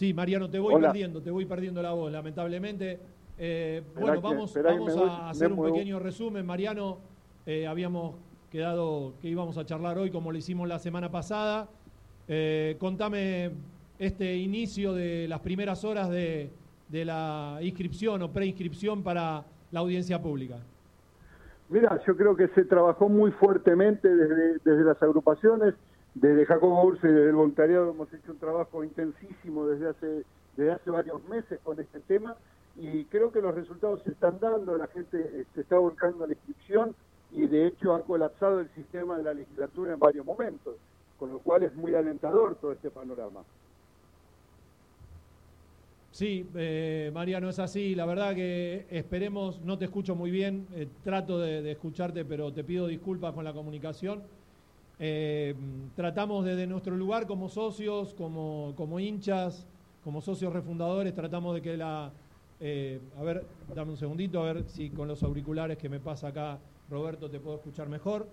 Sí, Mariano, te voy Hola. perdiendo, te voy perdiendo la voz, lamentablemente. Eh, bueno, que- vamos, vamos voy- a hacer un pequeño resumen. Mariano, eh, habíamos quedado que íbamos a charlar hoy como lo hicimos la semana pasada. Eh, contame este inicio de las primeras horas de, de la inscripción o preinscripción para la audiencia pública. Mira, yo creo que se trabajó muy fuertemente desde, desde las agrupaciones, desde Jacobo Urse y desde el voluntariado hemos hecho un trabajo intensísimo desde hace, desde hace varios meses con este tema y creo que los resultados se están dando, la gente se está volcando a la inscripción y de hecho ha colapsado el sistema de la legislatura en varios momentos, con lo cual es muy alentador todo este panorama. Sí, eh, Mariano, es así. La verdad que esperemos, no te escucho muy bien, eh, trato de escucharte, pero te pido disculpas con la comunicación. Eh, tratamos desde nuestro lugar como socios, como, como hinchas, como socios refundadores, tratamos de que la... eh, a ver, dame un segundito, a ver si con los auriculares que me pasa acá, Roberto, te puedo escuchar mejor.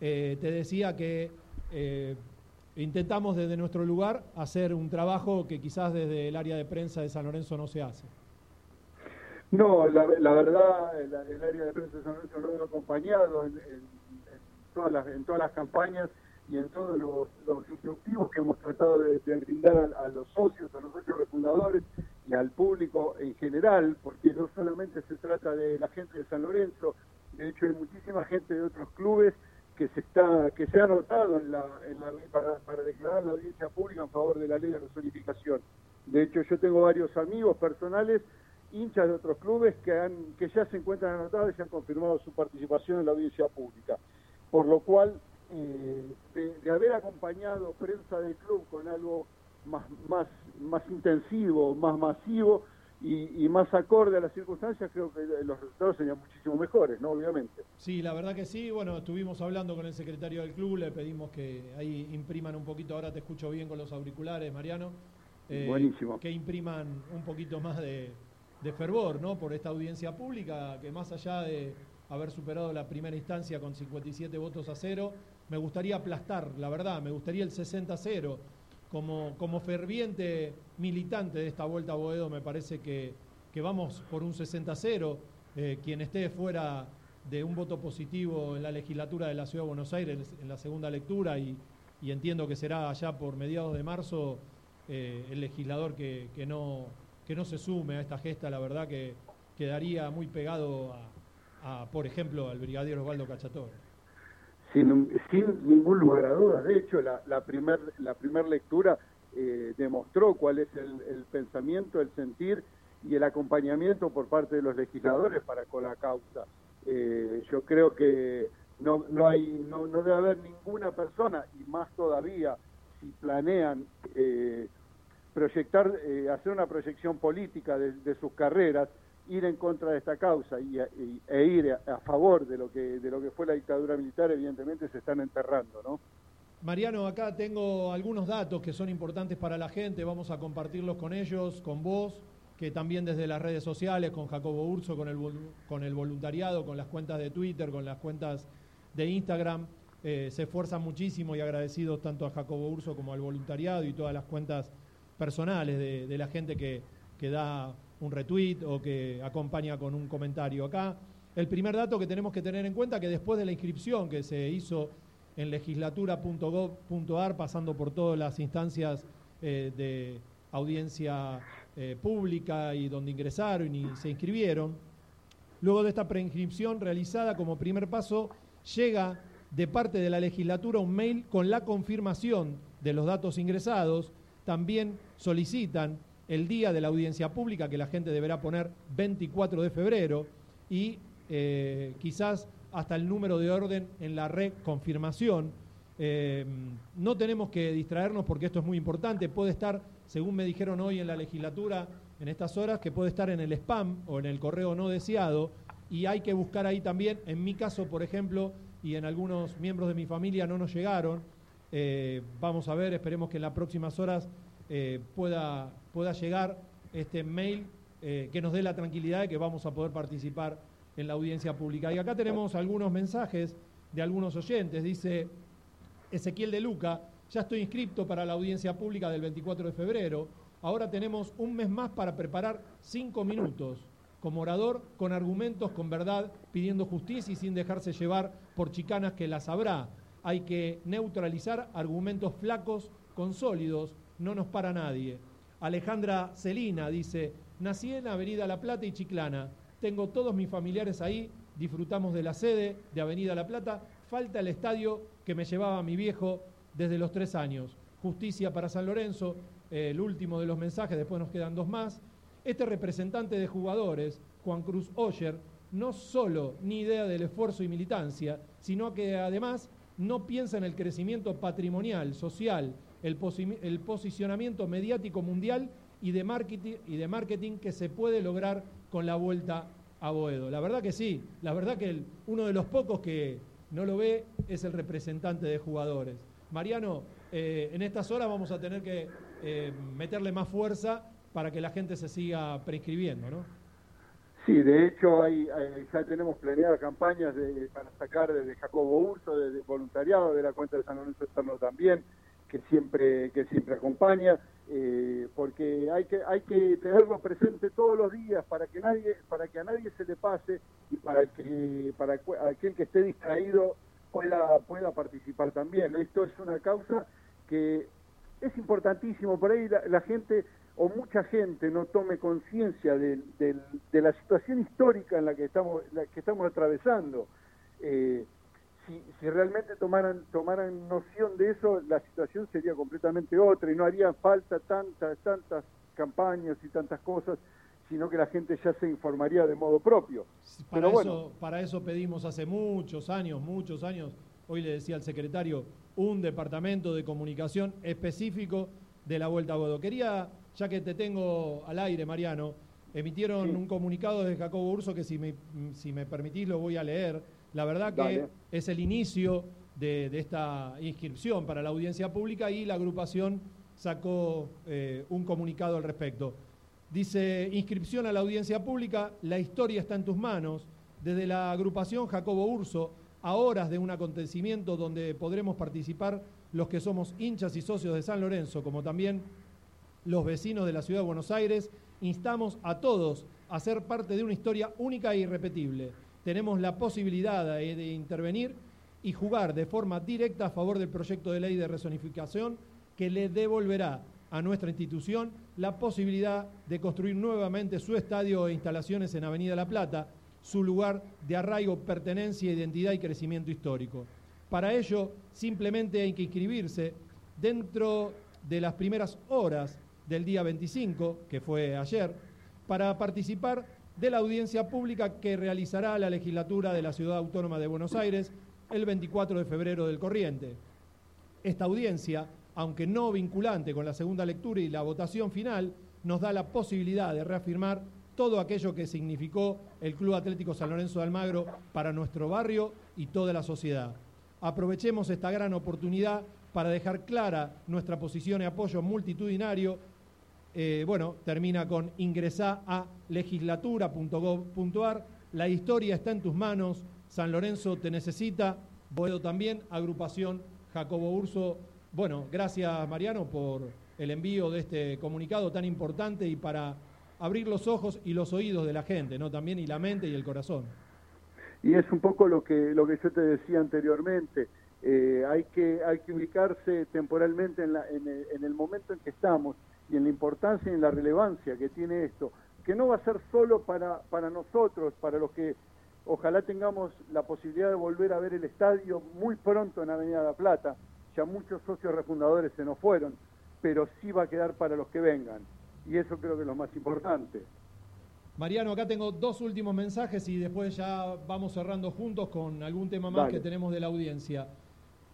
Eh, te decía que eh, intentamos desde nuestro lugar hacer un trabajo que quizás desde el área de prensa de San Lorenzo no se hace. No, la, la verdad, el, área de prensa de San Lorenzo lo ha acompañado en todas las, en todas las campañas y en todos los, los instructivos que hemos tratado de, brindar a, a los socios, a los socios refundadores y al público en general, porque no solamente se trata de la gente de San Lorenzo, de hecho hay muchísima gente de otros clubes que se está que se ha anotado en la, en la- para, para declarar la audiencia pública en favor de la ley de resonificación. De hecho, yo tengo varios amigos personales hinchas de otros clubes que, han, que ya se encuentran anotados y han confirmado su participación en la audiencia pública. Por lo cual, eh, de, de haber acompañado prensa del club con algo más, más, más intensivo, más masivo y, y más acorde a las circunstancias, creo que los resultados serían muchísimo mejores, ¿no? Obviamente. Sí, la verdad que sí. Bueno, estuvimos hablando con el secretario del club, le pedimos que ahí impriman un poquito, ahora te escucho bien con los auriculares, Mariano. eh, Buenísimo. Que impriman un poquito más de, de fervor ¿no? por esta audiencia pública, que más allá de haber superado la primera instancia con 57 votos a cero, me gustaría aplastar, la verdad, me gustaría el 60 a 0. Como, como ferviente militante de esta vuelta a Boedo, me parece que, que vamos por un 60 a 0. Eh, quien esté fuera de un voto positivo en la legislatura de la Ciudad de Buenos Aires en la segunda lectura y, y entiendo que será allá por mediados de marzo eh, el legislador que, que, no, que no se sume a esta gesta, la verdad que quedaría muy pegado a, a por ejemplo, al brigadier Osvaldo Cachatore. Sin, sin ningún lugar a dudas. De hecho, la, la primera la primer lectura eh, demostró cuál es el, el, pensamiento, el sentir y el acompañamiento por parte de los legisladores para con la causa. Eh, yo creo que no, no, hay, no, no debe haber ninguna persona, y más todavía si planean eh, proyectar, eh, hacer una proyección política de, de, sus carreras, ir en contra de esta causa y, e ir a, a, favor de lo que de lo que fue la dictadura militar, evidentemente se están enterrando, ¿no? Mariano, acá tengo algunos datos que son importantes para la gente, vamos a compartirlos con ellos, con vos, que también desde las redes sociales, con Jacobo Urso, con el, con el voluntariado, con las cuentas de Twitter, con las cuentas de Instagram, eh, se esfuerzan muchísimo y agradecidos tanto a Jacobo Urso como al voluntariado y todas las cuentas personales de, de la gente que, que, da un retweet o que acompaña con un comentario acá. El primer dato que tenemos que tener en cuenta que después de la inscripción que se hizo en legislatura.gov.ar, pasando por todas las instancias eh, de audiencia eh, pública y donde ingresaron y se inscribieron, luego de esta preinscripción realizada como primer paso, llega de parte de la legislatura un mail con la confirmación de los datos ingresados. También solicitan el día de la audiencia pública, que la gente deberá poner 24 de febrero, y eh, quizás hasta el número de orden en la reconfirmación. Eh, no tenemos que distraernos porque esto es muy importante. Puede estar, según me dijeron hoy en la legislatura, en estas horas, que puede estar en el spam o en el correo no deseado y hay que buscar ahí también, en mi caso, por ejemplo, y en algunos miembros de mi familia no nos llegaron. Eh, vamos a ver, esperemos que en las próximas horas eh, pueda, pueda llegar este mail eh, que nos dé la tranquilidad de que vamos a poder participar en la audiencia pública. Y acá tenemos algunos mensajes de algunos oyentes. Dice Ezequiel de Luca, ya estoy inscrito para la audiencia pública del 24 de febrero. Ahora tenemos un mes más para preparar cinco minutos como orador con argumentos, con verdad, pidiendo justicia y sin dejarse llevar por chicanas que las habrá. Hay que neutralizar argumentos flacos con sólidos, no nos para nadie. Alejandra Celina dice, nací en Avenida La Plata y Chiclana, tengo todos mis familiares ahí, disfrutamos de la sede de Avenida La Plata, falta el estadio que me llevaba mi viejo desde los tres años. Justicia para San Lorenzo, eh, el último de los mensajes, después nos quedan dos más. Este representante de jugadores, Juan Cruz Oyer, no solo ni idea del esfuerzo y militancia, sino que además no piensa en el crecimiento patrimonial, social, el, posi el posicionamiento mediático mundial y de, marketing, y de marketing que se puede lograr con la vuelta a Boedo. La verdad que sí, la verdad que uno de los pocos que no lo ve es el representante de jugadores. Mariano, eh, en estas horas vamos a tener que eh, meterle más fuerza para que la gente se siga prescribiendo, ¿no? Sí, de hecho hay, hay ya tenemos planeadas campañas de, para sacar desde Jacobo Urso, desde voluntariado, de la cuenta de San Lorenzo Externo también, que siempre, que siempre acompaña, eh, porque hay que, hay que tenerlo presente todos los días para que nadie, para que a nadie se le pase y para que, para aquel que esté distraído pueda, pueda participar también. Esto es una causa que es importantísimo, por ahí la, gente o mucha gente no tome conciencia de, de, de, la situación histórica en la que estamos, la que estamos atravesando. Eh, si, si, realmente tomaran, tomaran noción de eso, la situación sería completamente otra y no haría falta tantas, tantas campañas y tantas cosas, sino que la gente ya se informaría de modo propio. Para, Pero bueno. eso, para eso pedimos hace muchos años, muchos años, hoy le decía al secretario, un departamento de comunicación específico de la Vuelta a Bodo. Quería ya que te tengo al aire, Mariano, emitieron sí. un comunicado de Jacobo Urso que si me, si me permitís lo voy a leer. La verdad que Dale. es el inicio de, de, esta inscripción para la audiencia pública y la agrupación sacó eh, un comunicado al respecto. Dice, inscripción a la audiencia pública, la historia está en tus manos. Desde la agrupación Jacobo Urso, a horas de un acontecimiento donde podremos participar los que somos hinchas y socios de San Lorenzo, como también los vecinos de la ciudad de Buenos Aires, instamos a todos a ser parte de una historia única e irrepetible. Tenemos la posibilidad de, intervenir y jugar de forma directa a favor del proyecto de ley de resonificación que le devolverá a nuestra institución la posibilidad de construir nuevamente su estadio e instalaciones en Avenida La Plata, su lugar de arraigo, pertenencia, identidad y crecimiento histórico. Para ello, simplemente hay que inscribirse dentro de las primeras horas del día 25, que fue ayer, para participar de la audiencia pública que realizará la legislatura de la Ciudad Autónoma de Buenos Aires el 24 de febrero del corriente. Esta audiencia, aunque no vinculante con la segunda lectura y la votación final, nos da la posibilidad de reafirmar todo aquello que significó el Club Atlético San Lorenzo de Almagro para nuestro barrio y toda la sociedad. Aprovechemos esta gran oportunidad para dejar clara nuestra posición y apoyo multitudinario. Eh, bueno, termina con ingresar a legislatura.gov.ar. La historia está en tus manos. San Lorenzo te necesita. Boedo también, agrupación Jacobo Urso. Bueno, gracias Mariano por el envío de este comunicado tan importante y para abrir los ojos y los oídos de la gente, ¿no? También y la mente y el corazón. Y es un poco lo que, lo que yo te decía anteriormente. Eh, hay, que, hay que ubicarse temporalmente en, la, en, el, momento en que estamos y en la importancia y en la relevancia que tiene esto, que no va a ser solo para, para nosotros, para los que ojalá tengamos la posibilidad de volver a ver el estadio muy pronto en Avenida La Plata, ya muchos socios refundadores se nos fueron, pero sí va a quedar para los que vengan, y eso creo que es lo más importante. Mariano, acá tengo dos últimos mensajes y después ya vamos cerrando juntos con algún tema más Dale. que tenemos de la audiencia.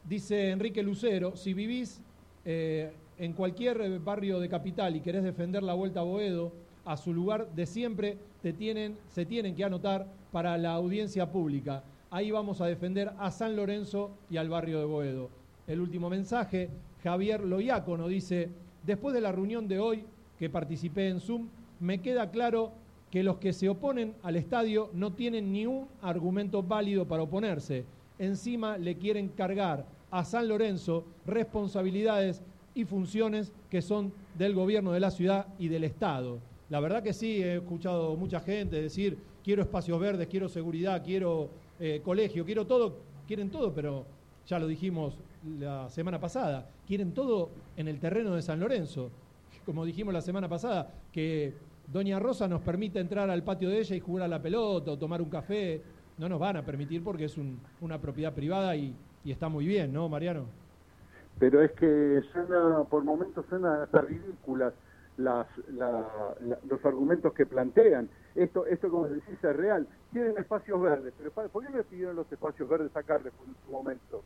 Dice Enrique Lucero, si vivís eh, en cualquier barrio de capital y querés defender la vuelta a Boedo, a su lugar de siempre te tienen, se tienen que anotar para la audiencia pública. Ahí vamos a defender a San Lorenzo y al barrio de Boedo. El último mensaje, Javier Loiacono dice, después de la reunión de hoy que participé en Zoom, me queda claro que los que se oponen al estadio no tienen ni un argumento válido para oponerse. Encima le quieren cargar a San Lorenzo responsabilidades y funciones que son del gobierno de la ciudad y del Estado. La verdad que sí, he escuchado mucha gente decir, quiero espacios verdes, quiero seguridad, quiero eh, colegio, quiero todo, quieren todo, pero ya lo dijimos la semana pasada, quieren todo en el terreno de San Lorenzo. Como dijimos la semana pasada, que Doña Rosa nos permite entrar al patio de ella y jugar a la pelota o tomar un café. No nos van a permitir porque es un, una propiedad privada y, y, está muy bien, ¿no, Mariano? Pero es que suena, por momentos suena hasta ridículas las, la, los argumentos que plantean. Esto, esto como decís, es real. Quieren espacios verdes, pero ¿por qué le pidieron los espacios verdes a Carrefour en su momento?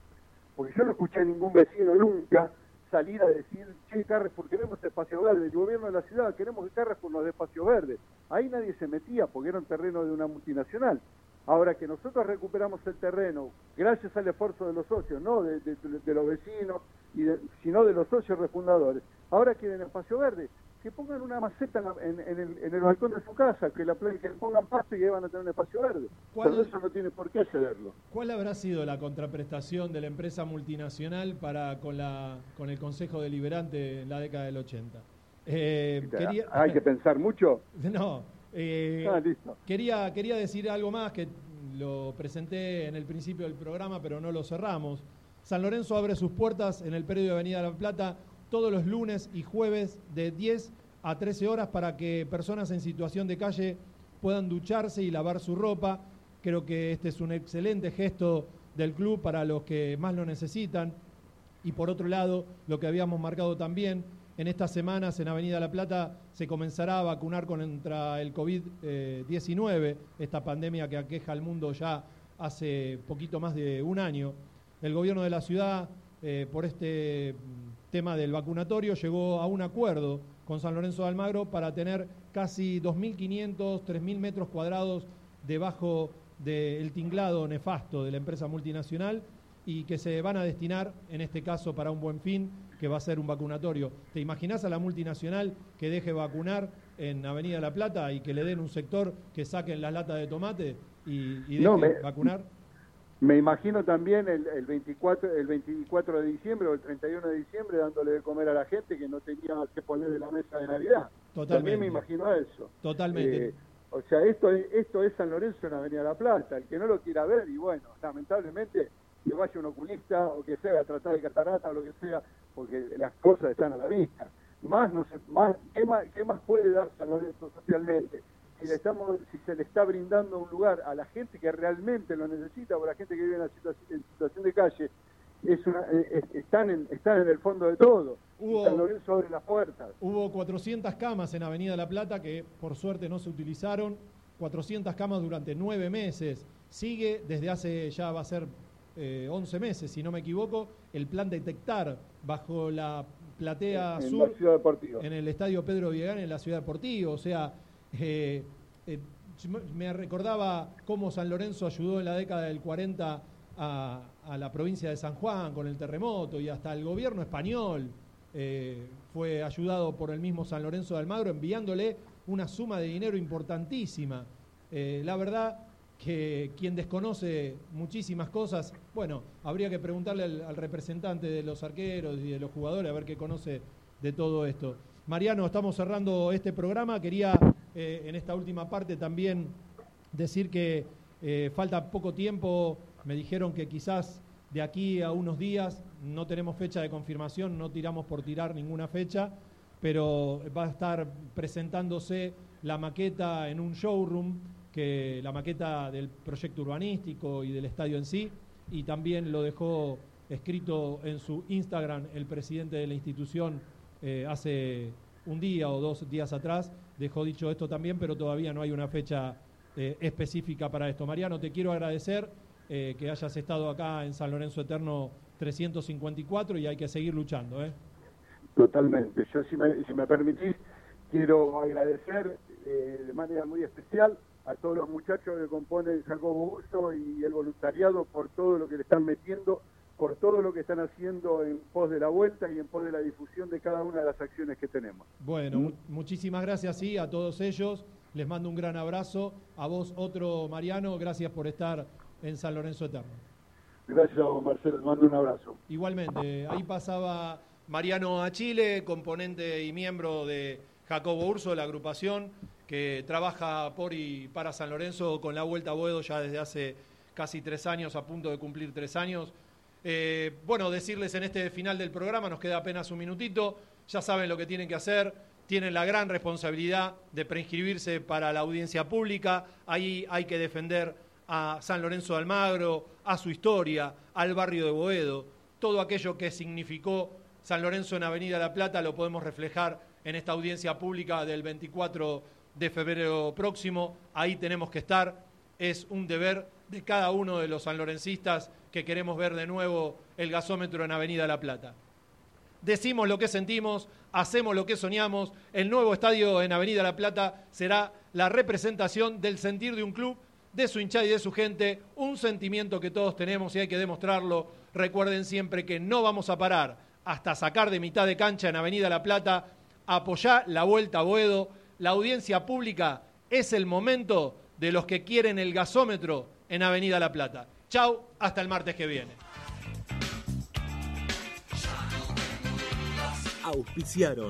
Porque yo no escuché a ningún vecino nunca salir a decir, che, Carrefour, queremos espacio verde, el gobierno de la ciudad, queremos que Carrefour nos dé espacio verde. Ahí nadie se metía porque era un terreno de una multinacional. Ahora que nosotros recuperamos el terreno, gracias al esfuerzo de los socios, no de los vecinos, y de, sino de los socios refundadores, ahora quieren espacio verde. Que pongan una maceta en, en, en, el, en el, balcón de su casa, que la que pongan pasto y ahí van a tener un espacio verde. Pero eso no tiene por qué cederlo. ¿Cuál habrá sido la contraprestación de la empresa multinacional para con, la, con el Consejo Deliberante en la década del 80? Eh, quería... ¿Hay que pensar mucho? No, eh, ah, listo. Quería, quería decir algo más que lo presenté en el principio del programa, pero no lo cerramos. San Lorenzo abre sus puertas en el periodo de Avenida La Plata todos los lunes y jueves de 10 a 13 horas para que personas en situación de calle puedan ducharse y lavar su ropa. Creo que este es un excelente gesto del club para los que más lo necesitan. Y por otro lado, lo que habíamos marcado también, en estas semanas en Avenida La Plata se comenzará a vacunar contra el COVID-19, esta pandemia que aqueja al mundo ya hace poquito más de un año. El gobierno de la ciudad, eh, por este tema del vacunatorio, llegó a un acuerdo con San Lorenzo de Almagro para tener casi 2.500, 3.000 metros cuadrados debajo del tinglado nefasto de la empresa multinacional y que se van a destinar, en este caso, para un buen fin, que va a ser un vacunatorio. ¿Te imaginas a la multinacional que deje vacunar en Avenida La Plata y que le den un sector que saquen las latas de tomate y, y No, dejen me- vacunar? Me imagino también el, el 24 el 24 de diciembre o el 31 de diciembre dándole de comer a la gente que no tenía que poner de la mesa de Navidad. Totalmente. También me imagino eso. Totalmente. Eh, o sea, esto es, esto es San Lorenzo en Avenida La Plata. El que no lo quiera ver, y bueno, lamentablemente, que vaya un oculista o que sea a tratar de catarata o lo que sea, porque las cosas están a la vista. Más, no sé, más, ¿qué más, qué más puede dar San Lorenzo socialmente? Si, le estamos, si se le está brindando un lugar a la gente que realmente lo necesita o a la gente que vive en, la situación, en situación de calle, es una, eh, están, en, están en el fondo de todo. Hubo- abre las puertas. Hubo 400 camas en Avenida La Plata que por suerte no se utilizaron. 400 camas durante nueve meses. Sigue desde hace ya va a ser eh, 11 meses, si no me equivoco, el plan detectar bajo la platea En sur la ciudad deportiva. en el estadio Pedro Viegán en la ciudad deportiva. O sea, eh, eh, me- recordaba cómo San Lorenzo ayudó en la década del 40 a, la provincia de San Juan con el terremoto y hasta el gobierno español eh, fue ayudado por el mismo San Lorenzo de Almagro enviándole una suma de dinero importantísima. La verdad que quien desconoce muchísimas cosas, bueno, habría que preguntarle al, al representante de los arqueros y de los jugadores a ver qué conoce de todo esto. Mariano, estamos cerrando este programa. Quería eh, en esta última parte también decir que eh, falta poco tiempo. Me dijeron que quizás de aquí a unos días, no tenemos fecha de confirmación, no tiramos por tirar ninguna fecha, pero va a estar presentándose la maqueta en un showroom, que la maqueta del proyecto urbanístico y del estadio en sí, y también lo dejó escrito en su Instagram el presidente de la institución eh, hace un día o dos días atrás, dejó dicho esto también, pero todavía no hay una fecha eh, específica para esto. Mariano, te quiero agradecer eh, que hayas estado acá en San Lorenzo Eterno 354 y hay que seguir luchando. ¿eh? Totalmente. Yo, si me, si me permitís, quiero agradecer eh, de manera muy especial a todos los muchachos que componen Jacobo Busto y el voluntariado por todo lo que le están metiendo, por todo lo que están haciendo en pos de la vuelta y en pos de la difusión de cada una de las acciones que tenemos. Bueno, mu- muchísimas gracias sí, a todos ellos. Les mando un gran abrazo. A vos otro, Mariano, gracias por estar en San Lorenzo Eterno. Gracias a vos, Marcelo. Te mando un abrazo. Igualmente, ahí pasaba Mariano a Chile, componente y miembro de Jacobo Urso, la agrupación que trabaja por y para San Lorenzo con la Vuelta a Boedo ya desde hace casi tres años, a punto de cumplir tres años. Eh, bueno, decirles en este final del programa, nos queda apenas un minutito, ya saben lo que tienen que hacer, tienen la gran responsabilidad de preinscribirse para la audiencia pública, ahí hay que defender a San Lorenzo de Almagro, a su historia, al barrio de Boedo, todo aquello que significó San Lorenzo en Avenida La Plata lo podemos reflejar en esta audiencia pública del 24 de febrero próximo, ahí tenemos que estar, es un deber de cada uno de los sanlorencistas que queremos ver de nuevo el gasómetro en Avenida La Plata. Decimos lo que sentimos, hacemos lo que soñamos. El nuevo estadio en Avenida La Plata será la representación del sentir de un club, de su hinchada y de su gente, un sentimiento que todos tenemos y hay que demostrarlo. Recuerden siempre que no vamos a parar hasta sacar de mitad de cancha en Avenida La Plata, apoyar la vuelta a Boedo. La audiencia pública es el momento de los que quieren el gasómetro en Avenida La Plata. Chau, hasta el martes que viene. Auspiciaron